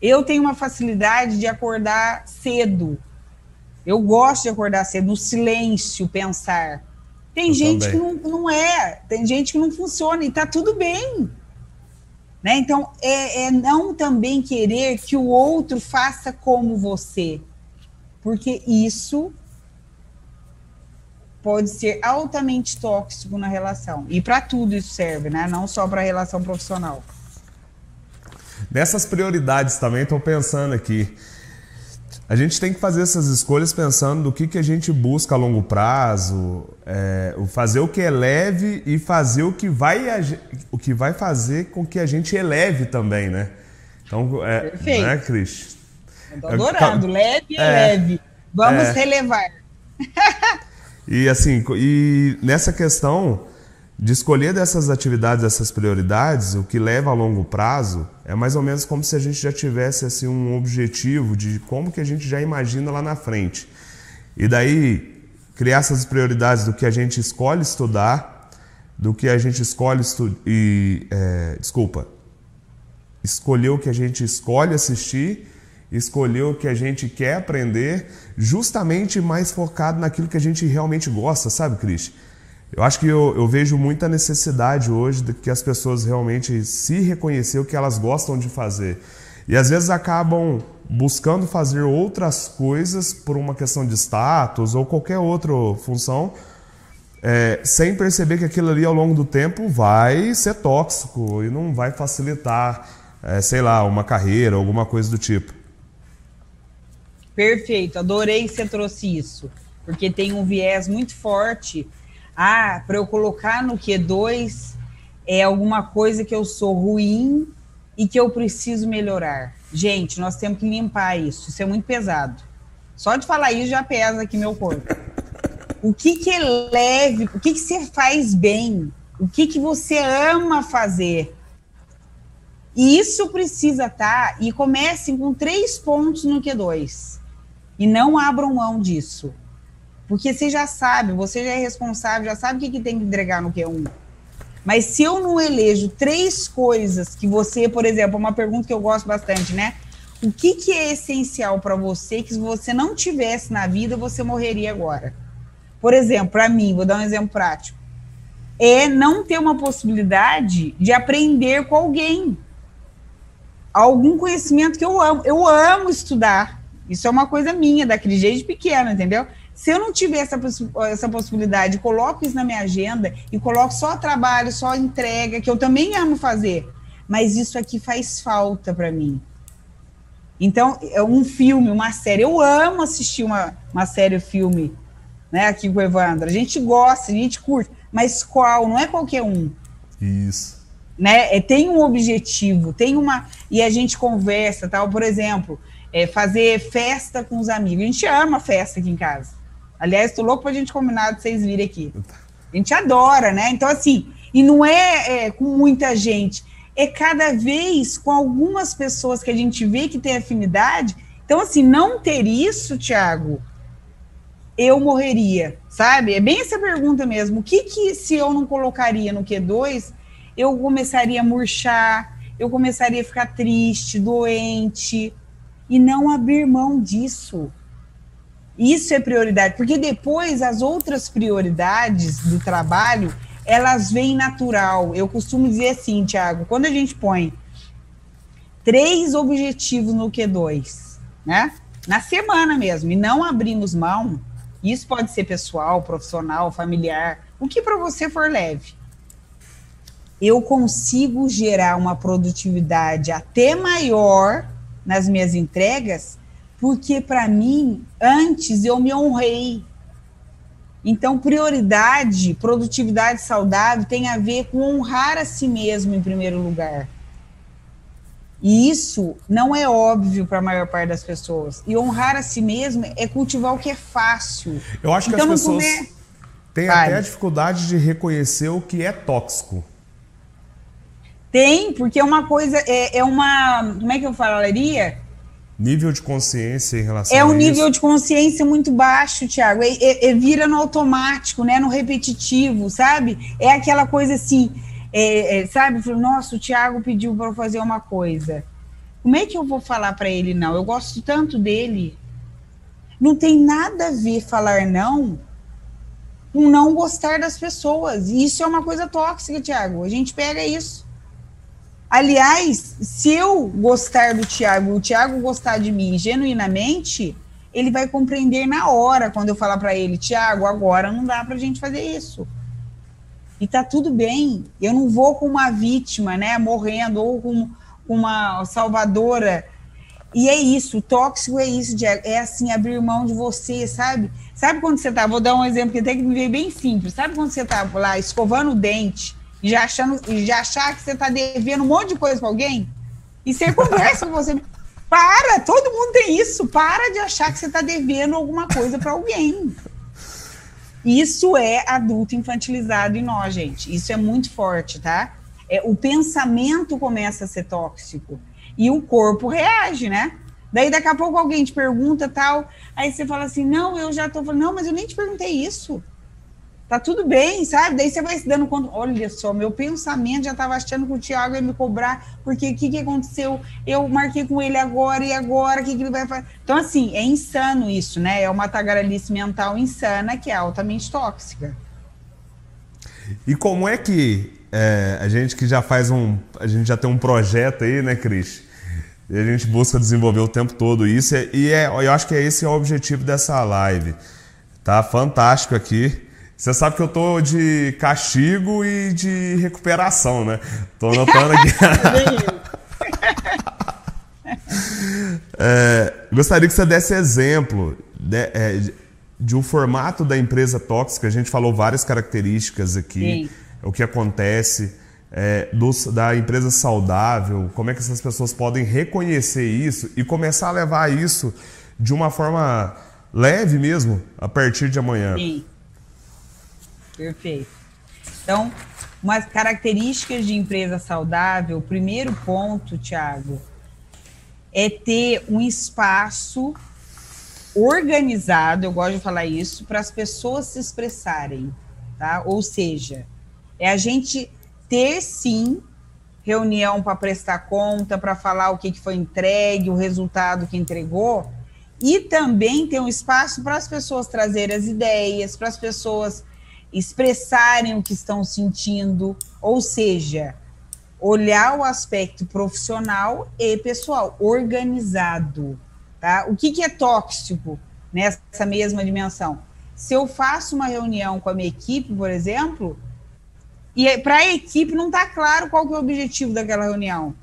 Eu tenho uma facilidade de acordar cedo. Eu gosto de acordar cedo, no silêncio, pensar. Tem eu gente também. que não, não é, tem gente que não funciona e tá tudo bem. Né? Então, é, é não também querer que o outro faça como você, porque isso pode ser altamente tóxico na relação. E para tudo isso serve, né? Não só para a relação profissional. Nessas prioridades também estou pensando aqui. A gente tem que fazer essas escolhas pensando no que, que a gente busca a longo prazo, é, fazer o que é leve e fazer o que vai o que vai fazer com que a gente eleve também, né? Então, é, Perfeito. Né, Cris? Estou adorando, leve e é, leve. Vamos é, relevar. e assim, e nessa questão de escolher dessas atividades, essas prioridades, o que leva a longo prazo, é mais ou menos como se a gente já tivesse assim um objetivo de como que a gente já imagina lá na frente. E daí criar essas prioridades do que a gente escolhe estudar, do que a gente escolhe estu e é, desculpa, escolher o que a gente escolhe assistir, escolher o que a gente quer aprender, justamente mais focado naquilo que a gente realmente gosta, sabe, Cris? Eu acho que eu, eu, vejo muita necessidade hoje de que as pessoas realmente se reconhecer o que elas gostam de fazer. E às vezes acabam buscando fazer outras coisas por uma questão de status ou qualquer outra função, é, sem perceber que aquilo ali ao longo do tempo vai ser tóxico e não vai facilitar, é, sei lá, uma carreira, alguma coisa do tipo. Perfeito, adorei que você trouxe isso, porque tem um viés muito forte ah, para eu colocar no Q2 é alguma coisa que eu sou ruim e que eu preciso melhorar. Gente, nós temos que limpar isso. Isso é muito pesado. Só de falar isso já pesa aqui meu corpo. O que, que é leve? O que, que você faz bem? O que, que você ama fazer? E isso precisa estar. Tá, e comecem com três pontos no Q2. E não abram mão disso. Porque você já sabe, você já é responsável, já sabe o que, que tem que entregar no Q1. Mas se eu não elejo três coisas que você, por exemplo, uma pergunta que eu gosto bastante, né? O que, que é essencial para você que se você não tivesse na vida, você morreria agora? Por exemplo, para mim, vou dar um exemplo prático. É não ter uma possibilidade de aprender com alguém. Algum conhecimento que eu amo. Eu amo estudar. Isso é uma coisa minha, daquele jeito pequeno, entendeu? Se eu não tiver essa, essa possibilidade, coloco isso na minha agenda e coloco só trabalho, só entrega, que eu também amo fazer, mas isso aqui faz falta para mim. Então, é um filme, uma série. Eu amo assistir uma, uma série, filme, né, aqui com o Evandro. A gente gosta, a gente curte, mas qual? Não é qualquer um. Isso. Né? É, tem um objetivo, tem uma. E a gente conversa, tal. Por exemplo, é, fazer festa com os amigos. A gente ama festa aqui em casa. Aliás, estou louco para a gente combinar de vocês virem aqui. A gente adora, né? Então, assim, e não é, é com muita gente, é cada vez com algumas pessoas que a gente vê que tem afinidade. Então, assim, não ter isso, Tiago, eu morreria, sabe? É bem essa pergunta mesmo. O que, que se eu não colocaria no Q2, eu começaria a murchar, eu começaria a ficar triste, doente, e não abrir mão disso. Isso é prioridade, porque depois as outras prioridades do trabalho, elas vêm natural. Eu costumo dizer assim, Tiago, quando a gente põe três objetivos no Q2, né? Na semana mesmo, e não abrimos mão, isso pode ser pessoal, profissional, familiar, o que para você for leve. Eu consigo gerar uma produtividade até maior nas minhas entregas, porque para mim, antes eu me honrei. Então, prioridade, produtividade saudável tem a ver com honrar a si mesmo em primeiro lugar. E isso não é óbvio para a maior parte das pessoas. E honrar a si mesmo é cultivar o que é fácil. Eu acho então, que as pessoas comer... têm até a dificuldade de reconhecer o que é tóxico. Tem, porque é uma coisa, é, é uma. Como é que eu falaria? Nível de consciência em relação é um nível de consciência muito baixo, Tiago. É, é, é, vira no automático, né? No repetitivo, sabe? É aquela coisa assim, é, é sabe? Nossa, o Tiago pediu para eu fazer uma coisa. Como é que eu vou falar para ele não? Eu gosto tanto dele. Não tem nada a ver falar não com não gostar das pessoas. E isso é uma coisa tóxica, Tiago. A gente pega isso. Aliás, se eu gostar do Tiago, o Tiago gostar de mim genuinamente, ele vai compreender na hora quando eu falar para ele, Tiago, agora não dá para a gente fazer isso. E tá tudo bem. Eu não vou com uma vítima, né, morrendo ou com uma salvadora. E é isso, o tóxico é isso, Diego. É assim, abrir mão de você, sabe? Sabe quando você tá, vou dar um exemplo que até que me veio bem simples. Sabe quando você tá lá escovando o dente já, achando, já achar que você está devendo um monte de coisa para alguém, e você conversa com você. Para, todo mundo tem isso. Para de achar que você está devendo alguma coisa para alguém. Isso é adulto infantilizado em nós, gente. Isso é muito forte, tá? É, o pensamento começa a ser tóxico e o corpo reage, né? Daí daqui a pouco alguém te pergunta tal, aí você fala assim: "Não, eu já tô falando, não, mas eu nem te perguntei isso" tá tudo bem, sabe? Daí você vai se dando conta, olha só, meu pensamento já estava achando que o Thiago ia me cobrar, porque o que, que aconteceu? Eu marquei com ele agora e agora, o que, que ele vai fazer? Então, assim, é insano isso, né? É uma tagarelice mental insana que é altamente tóxica. E como é que é, a gente que já faz um. A gente já tem um projeto aí, né, Cris? E a gente busca desenvolver o tempo todo isso, e é, eu acho que é esse o objetivo dessa live. Tá fantástico aqui. Você sabe que eu tô de castigo e de recuperação, né? Tô anotando aqui. é, gostaria que você desse exemplo de, é, de um formato da empresa tóxica. A gente falou várias características aqui. Sim. O que acontece é, do, da empresa saudável, como é que essas pessoas podem reconhecer isso e começar a levar isso de uma forma leve mesmo a partir de amanhã. Sim. Perfeito. Então, umas características de empresa saudável, o primeiro ponto, Tiago, é ter um espaço organizado, eu gosto de falar isso, para as pessoas se expressarem, tá? Ou seja, é a gente ter sim reunião para prestar conta, para falar o que, que foi entregue, o resultado que entregou, e também ter um espaço para as pessoas trazerem as ideias, para as pessoas expressarem o que estão sentindo, ou seja, olhar o aspecto profissional e pessoal, organizado. Tá? O que, que é tóxico nessa mesma dimensão? Se eu faço uma reunião com a minha equipe, por exemplo, e para a equipe não está claro qual que é o objetivo daquela reunião.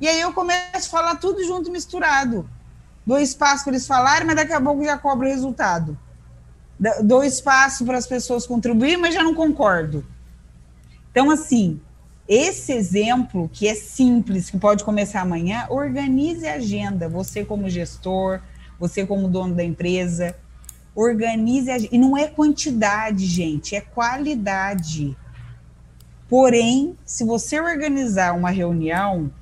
E aí eu começo a falar tudo junto misturado. Dou espaço para eles falarem, mas daqui a pouco já cobro o resultado dou espaço para as pessoas contribuir, mas já não concordo. Então, assim, esse exemplo, que é simples, que pode começar amanhã, organize a agenda. Você, como gestor, você, como dono da empresa, Organize a, e não é quantidade, gente, é qualidade. Porém, se você organizar uma reunião,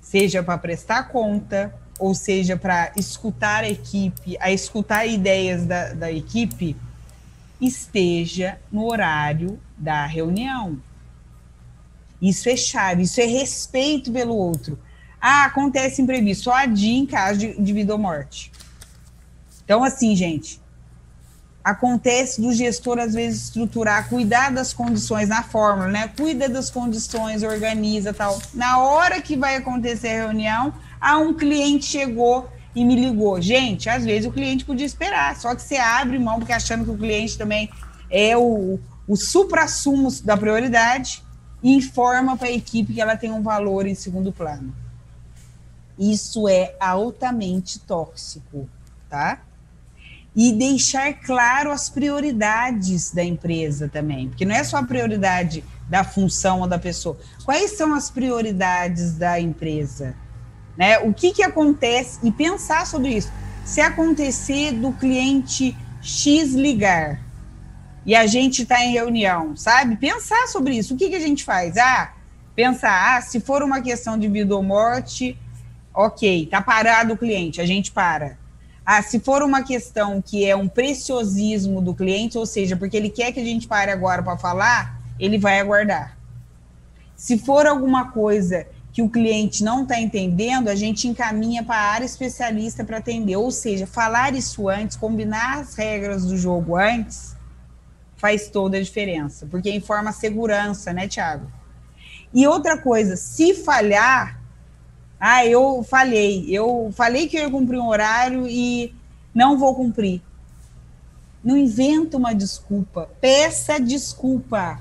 seja para prestar conta, ou seja para escutar a equipe, a escutar ideias da, da equipe, esteja no horário da reunião. Isso é chave, isso é respeito pelo outro. Ah, acontece imprevisto, só adia em caso de, de vida ou morte. Então, assim, gente, acontece do gestor, às vezes, estruturar, cuidar das condições na fórmula, né? Cuida das condições, organiza tal. Na hora que vai acontecer a reunião, ah, um cliente chegou e me ligou. Gente, às vezes o cliente podia esperar, só que você abre mão, porque achando que o cliente também é o, o supra-sumo da prioridade, e informa para a equipe que ela tem um valor em segundo plano. Isso é altamente tóxico, tá? E deixar claro as prioridades da empresa também, porque não é só a prioridade da função ou da pessoa. Quais são as prioridades da empresa? Né? O que, que acontece? E pensar sobre isso. Se acontecer do cliente X ligar e a gente está em reunião, sabe? Pensar sobre isso. O que, que a gente faz? Ah, pensar, ah, se for uma questão de vida ou morte, ok, tá parado o cliente, a gente para. Ah, se for uma questão que é um preciosismo do cliente, ou seja, porque ele quer que a gente pare agora para falar, ele vai aguardar. Se for alguma coisa que o cliente não está entendendo, a gente encaminha para a área especialista para atender. Ou seja, falar isso antes, combinar as regras do jogo antes, faz toda a diferença, porque informa segurança, né, Tiago? E outra coisa, se falhar, ah, eu falhei, eu falei que eu ia cumprir um horário e não vou cumprir. Não inventa uma desculpa, peça desculpa.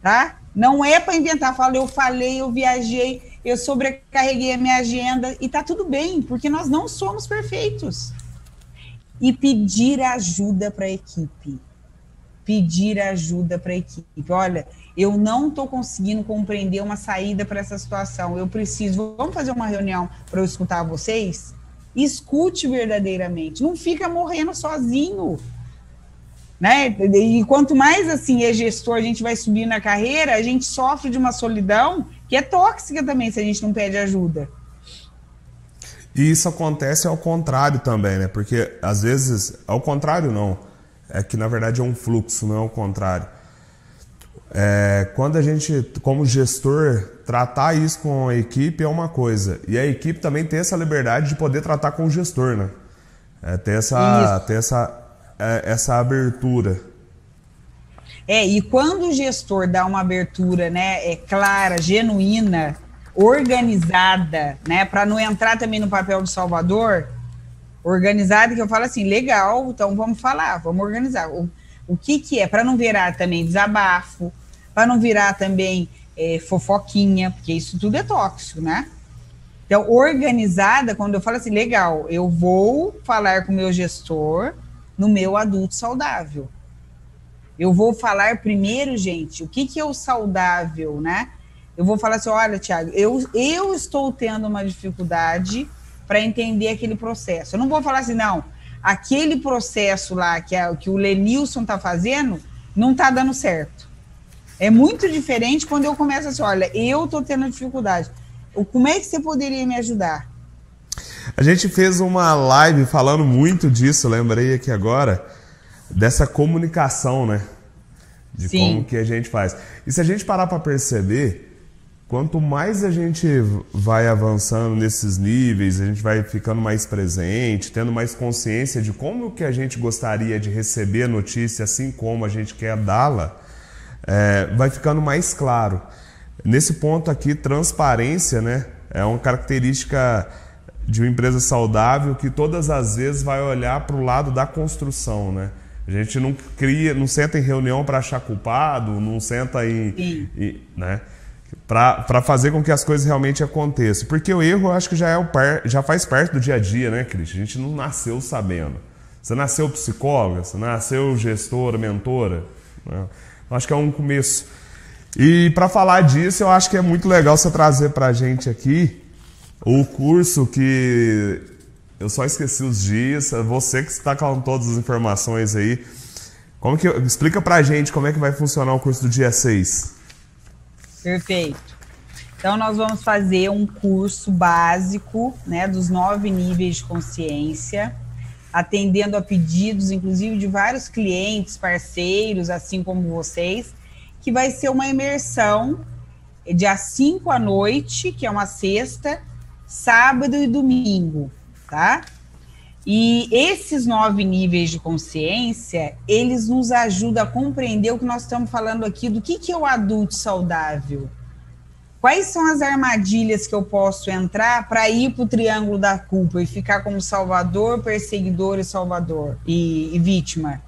Tá? Não é para inventar, fala, eu falei, eu viajei, eu sobrecarreguei a minha agenda e tá tudo bem, porque nós não somos perfeitos. E pedir ajuda para a equipe. Pedir ajuda para a equipe. Olha, eu não estou conseguindo compreender uma saída para essa situação. Eu preciso. Vamos fazer uma reunião para eu escutar vocês? Escute verdadeiramente. Não fica morrendo sozinho né? E quanto mais assim é gestor, a gente vai subir na carreira, a gente sofre de uma solidão que é tóxica também se a gente não pede ajuda. E isso acontece ao contrário também, né? Porque às vezes, ao contrário não, é que na verdade é um fluxo, não é o contrário. É, quando a gente, como gestor, tratar isso com a equipe é uma coisa, e a equipe também tem essa liberdade de poder tratar com o gestor, né? É, ter essa, ter essa essa abertura. É, e quando o gestor dá uma abertura, né, é clara, genuína, organizada, né, para não entrar também no papel de salvador, organizada que eu falo assim, legal, então vamos falar, vamos organizar. O, o que que é, para não virar também desabafo, para não virar também é, fofoquinha, porque isso tudo é tóxico, né? Então, organizada, quando eu falo assim, legal, eu vou falar com o meu gestor, no meu adulto saudável. Eu vou falar primeiro, gente, o que, que é o saudável, né? Eu vou falar assim: olha, Tiago, eu, eu estou tendo uma dificuldade para entender aquele processo. Eu não vou falar assim, não, aquele processo lá que, é, que o Lenilson está fazendo não está dando certo. É muito diferente quando eu começo assim: olha, eu estou tendo dificuldade. Como é que você poderia me ajudar? A gente fez uma live falando muito disso, lembrei aqui agora, dessa comunicação, né? De Sim. como que a gente faz. E se a gente parar para perceber, quanto mais a gente vai avançando nesses níveis, a gente vai ficando mais presente, tendo mais consciência de como que a gente gostaria de receber a notícia, assim como a gente quer dá-la, é, vai ficando mais claro. Nesse ponto aqui, transparência, né? É uma característica de uma empresa saudável que todas as vezes vai olhar para o lado da construção, né? A gente não cria, não senta em reunião para achar culpado, não senta em, em né? Para fazer com que as coisas realmente aconteçam. Porque o erro, eu acho que já, é o par, já faz parte do dia a dia, né, Cris? A gente não nasceu sabendo. Você nasceu psicóloga, você nasceu gestora, mentora. Né? Eu acho que é um começo. E para falar disso, eu acho que é muito legal você trazer para a gente aqui o curso que Eu só esqueci os dias. É você que está com todas as informações aí. Como que explica pra gente como é que vai funcionar o curso do dia 6? Perfeito. Então nós vamos fazer um curso básico, né, dos nove níveis de consciência, atendendo a pedidos, inclusive de vários clientes, parceiros, assim como vocês, que vai ser uma imersão dia 5 à noite, que é uma sexta, sábado e domingo, tá? E esses nove níveis de consciência, eles nos ajudam a compreender o que nós estamos falando aqui, do que, que é o adulto saudável. Quais são as armadilhas que eu posso entrar para ir para o triângulo da culpa e ficar como salvador, perseguidor e salvador e, e vítima?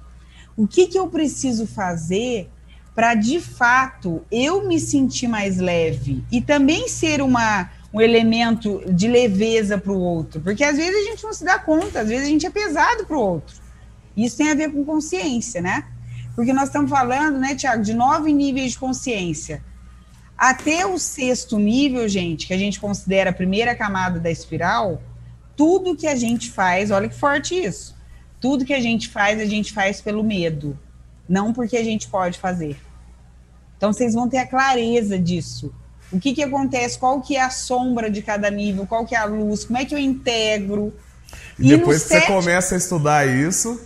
O que, que eu preciso fazer para de fato eu me sentir mais leve e também ser uma um elemento de leveza para o outro, porque às vezes a gente não se dá conta, às vezes a gente é pesado para o outro. Isso tem a ver com consciência, né? Porque nós estamos falando, né, Tiago, de nove níveis de consciência. Até o sexto nível, gente, que a gente considera a primeira camada da espiral, tudo que a gente faz, olha que forte isso. Tudo que a gente faz, a gente faz pelo medo, não porque a gente pode fazer. Então vocês vão ter a clareza disso. O que, que acontece? Qual que é a sombra de cada nível? Qual que é a luz? Como é que eu integro? E, e depois que você começa a estudar isso.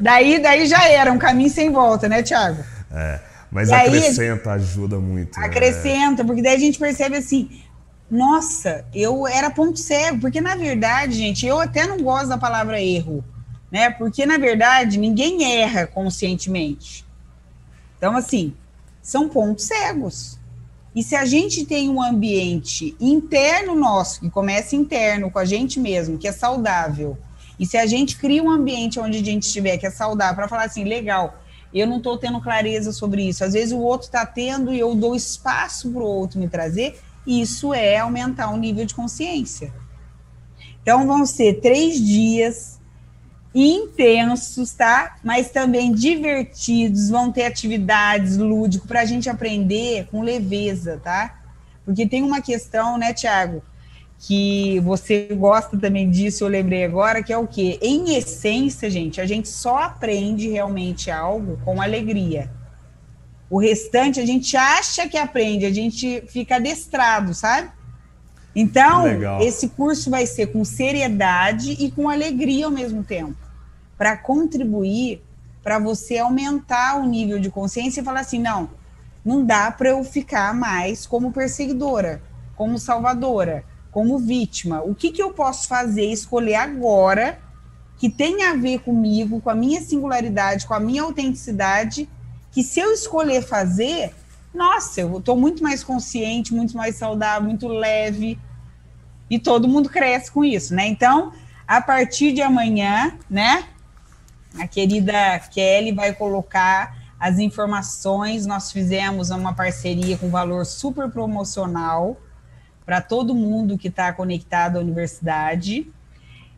Daí, daí já era um caminho sem volta, né, Tiago? É. Mas e acrescenta, aí, ajuda muito. Né? Acrescenta, né? porque daí a gente percebe assim, nossa, eu era ponto cego, porque na verdade, gente, eu até não gosto da palavra erro, né? Porque na verdade ninguém erra conscientemente. Então, assim, são pontos cegos. E se a gente tem um ambiente interno nosso, que começa interno com a gente mesmo, que é saudável, e se a gente cria um ambiente onde a gente estiver que é saudável, para falar assim, legal, eu não estou tendo clareza sobre isso. Às vezes o outro está tendo e eu dou espaço para o outro me trazer, isso é aumentar o nível de consciência. Então vão ser três dias intensos, tá? Mas também divertidos, vão ter atividades lúdicas para a gente aprender com leveza, tá? Porque tem uma questão, né, Tiago, que você gosta também disso, eu lembrei agora, que é o quê? Em essência, gente, a gente só aprende realmente algo com alegria. O restante a gente acha que aprende, a gente fica adestrado, sabe? Então, esse curso vai ser com seriedade e com alegria ao mesmo tempo para contribuir para você aumentar o nível de consciência e falar assim: não, não dá para eu ficar mais como perseguidora, como salvadora, como vítima. O que, que eu posso fazer, escolher agora, que tem a ver comigo, com a minha singularidade, com a minha autenticidade, que se eu escolher fazer, nossa, eu estou muito mais consciente, muito mais saudável, muito leve. E todo mundo cresce com isso, né? Então, a partir de amanhã, né? A querida Kelly vai colocar as informações. Nós fizemos uma parceria com valor super promocional para todo mundo que está conectado à universidade.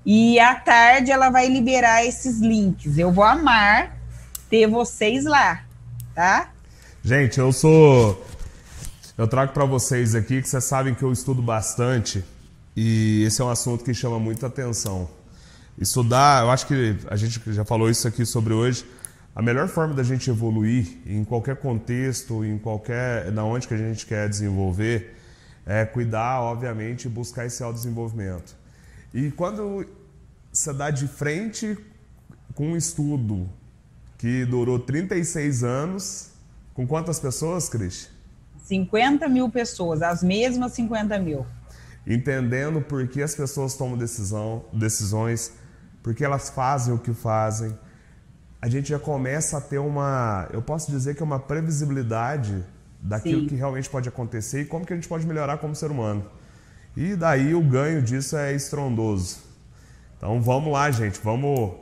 E à tarde ela vai liberar esses links. Eu vou amar ter vocês lá, tá? Gente, eu sou. Eu trago para vocês aqui que vocês sabem que eu estudo bastante e esse é um assunto que chama muita atenção. Estudar, eu acho que a gente já falou isso aqui sobre hoje. A melhor forma da gente evoluir em qualquer contexto, em qualquer, na onde que a gente quer desenvolver, é cuidar, obviamente, e buscar esse autodesenvolvimento. E quando você dá de frente com um estudo que durou 36 anos, com quantas pessoas, Cris? 50 mil pessoas, as mesmas 50 mil. Entendendo por que as pessoas tomam decisão, decisões, porque elas fazem o que fazem, a gente já começa a ter uma, eu posso dizer que é uma previsibilidade daquilo Sim. que realmente pode acontecer e como que a gente pode melhorar como ser humano. E daí o ganho disso é estrondoso. Então vamos lá, gente, vamos,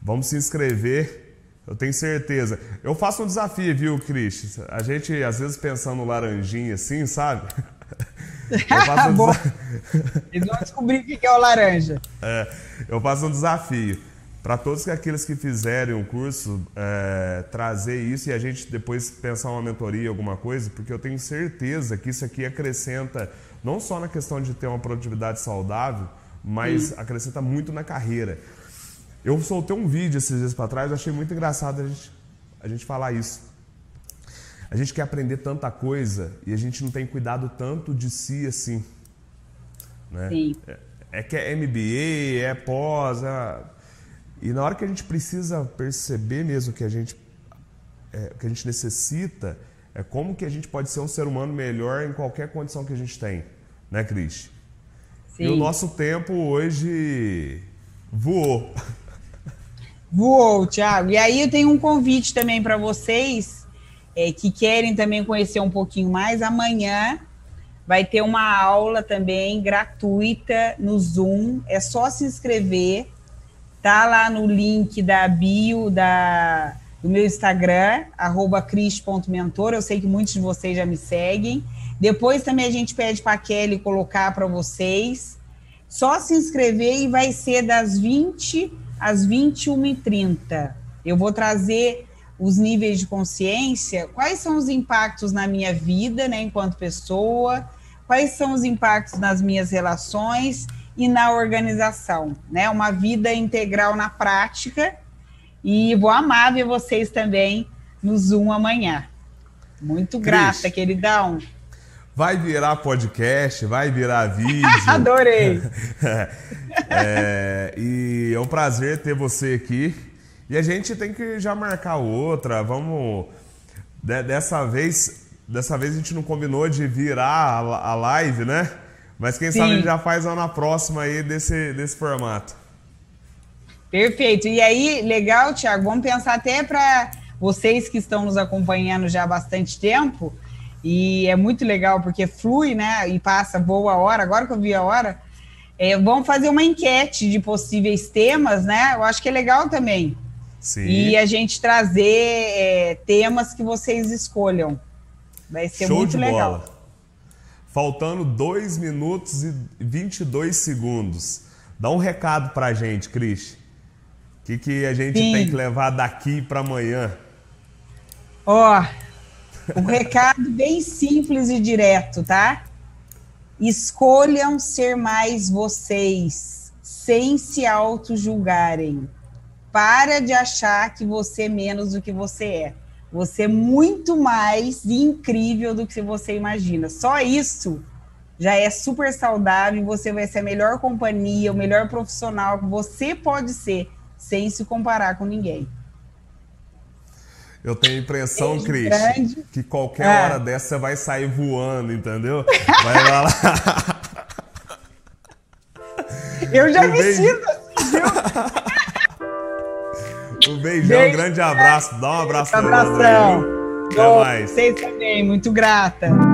vamos se inscrever. Eu tenho certeza. Eu faço um desafio, viu, Cris? A gente às vezes pensando no laranjinha assim, sabe? Eu faço um Bom, eles vão descobrir o que é o laranja. É, eu faço um desafio para todos aqueles que fizerem o um curso é, trazer isso e a gente depois pensar uma mentoria, alguma coisa, porque eu tenho certeza que isso aqui acrescenta não só na questão de ter uma produtividade saudável, mas acrescenta muito na carreira. Eu soltei um vídeo esses dias para trás, achei muito engraçado a gente, a gente falar isso. A gente quer aprender tanta coisa e a gente não tem cuidado tanto de si assim. Né? Sim. É, é que é MBA, é pós. É... E na hora que a gente precisa perceber mesmo que a gente, é, que a gente necessita, é como que a gente pode ser um ser humano melhor em qualquer condição que a gente tem, né, Cris? Sim. E o nosso tempo hoje voou. Voou, Thiago. E aí eu tenho um convite também para vocês é, que querem também conhecer um pouquinho mais. Amanhã vai ter uma aula também gratuita no Zoom. É só se inscrever. Tá lá no link da bio da, do meu Instagram, cris.mentor. Eu sei que muitos de vocês já me seguem. Depois também a gente pede para a Kelly colocar para vocês. Só se inscrever e vai ser das 20 às 21h30. Eu vou trazer os níveis de consciência, quais são os impactos na minha vida, né, enquanto pessoa, quais são os impactos nas minhas relações e na organização, né? Uma vida integral na prática. E vou amar ver vocês também no Zoom amanhã. Muito grata, Cris, queridão. Vai virar podcast, vai virar vídeo. Adorei! é, e é um prazer ter você aqui. E a gente tem que já marcar outra. Vamos. dessa vez. Dessa vez a gente não combinou de virar a, live, né? Mas quem Sim. sabe a gente já faz uma na próxima aí desse, desse formato. Perfeito. E aí, legal, Tiago, vamos pensar até para vocês que estão nos acompanhando já há bastante tempo e é muito legal porque flui, né? E passa, boa hora. Agora que eu vi a hora, é, vamos fazer uma enquete de possíveis temas, né? Eu acho que é legal também. Sim. E a gente trazer é, temas que vocês escolham. Vai ser Show muito legal. Bola. Faltando 2 minutos e 22 segundos. Dá um recado pra gente, Cris. O que, que a gente Sim. tem que levar daqui para amanhã? Ó, um recado bem simples e direto, tá? Escolham ser mais vocês, sem se auto-julgarem. Para de achar que você é menos do que você é. Você é muito mais incrível do que você imagina. Só isso já é super saudável. Você vai ser a melhor companhia, o melhor profissional que você pode ser, sem se comparar com ninguém. Eu tenho a impressão, Beijo Cris, grande. que qualquer é. hora dessa você vai sair voando, entendeu? Vai lá. Eu já um me beijo. sinto assim, viu? Um beijão, Beijo. grande abraço. Dá um abraço. Um abração. Até mais. Vocês também, muito grata.